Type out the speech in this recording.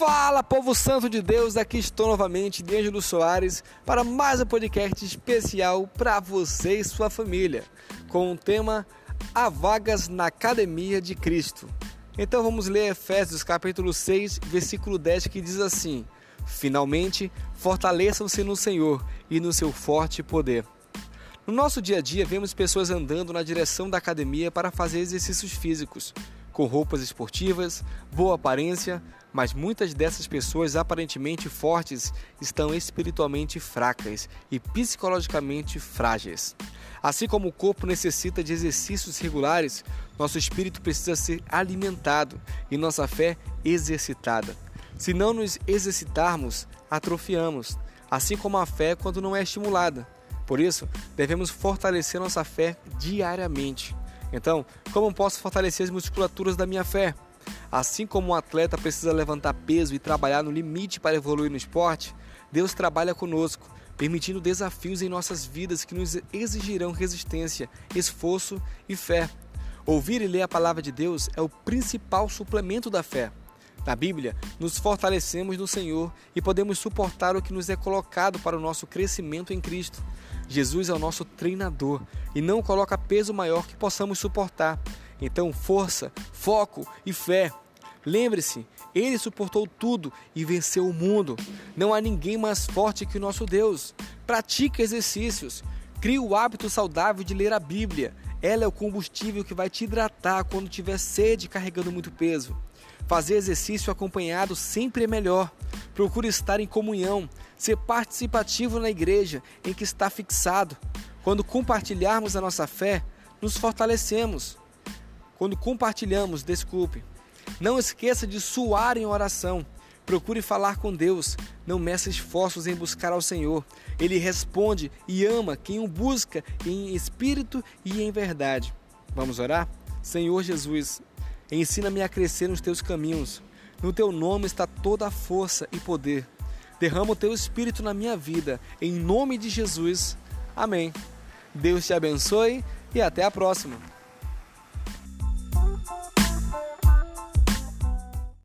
Fala, povo santo de Deus, aqui estou novamente, D'Angelo Soares, para mais um podcast especial para você e sua família, com o tema Há vagas na Academia de Cristo. Então vamos ler Efésios capítulo 6, versículo 10, que diz assim: Finalmente, fortaleçam-se no Senhor e no seu forte poder. No nosso dia a dia, vemos pessoas andando na direção da academia para fazer exercícios físicos, com roupas esportivas, boa aparência, mas muitas dessas pessoas aparentemente fortes estão espiritualmente fracas e psicologicamente frágeis. Assim como o corpo necessita de exercícios regulares, nosso espírito precisa ser alimentado e nossa fé exercitada. Se não nos exercitarmos, atrofiamos, assim como a fé quando não é estimulada. Por isso, devemos fortalecer nossa fé diariamente. Então, como posso fortalecer as musculaturas da minha fé? Assim como um atleta precisa levantar peso e trabalhar no limite para evoluir no esporte, Deus trabalha conosco, permitindo desafios em nossas vidas que nos exigirão resistência, esforço e fé. Ouvir e ler a palavra de Deus é o principal suplemento da fé. Na Bíblia, nos fortalecemos no Senhor e podemos suportar o que nos é colocado para o nosso crescimento em Cristo. Jesus é o nosso treinador e não coloca peso maior que possamos suportar. Então, força, foco e fé. Lembre-se, ele suportou tudo e venceu o mundo. Não há ninguém mais forte que o nosso Deus. Pratique exercícios. Crie o hábito saudável de ler a Bíblia. Ela é o combustível que vai te hidratar quando tiver sede carregando muito peso. Fazer exercício acompanhado sempre é melhor. Procure estar em comunhão, ser participativo na igreja em que está fixado. Quando compartilharmos a nossa fé, nos fortalecemos. Quando compartilhamos, desculpe. Não esqueça de suar em oração. Procure falar com Deus. Não meça esforços em buscar ao Senhor. Ele responde e ama quem o busca em espírito e em verdade. Vamos orar? Senhor Jesus, Ensina-me a crescer nos teus caminhos. No teu nome está toda a força e poder. Derrama o teu espírito na minha vida, em nome de Jesus. Amém. Deus te abençoe e até a próxima.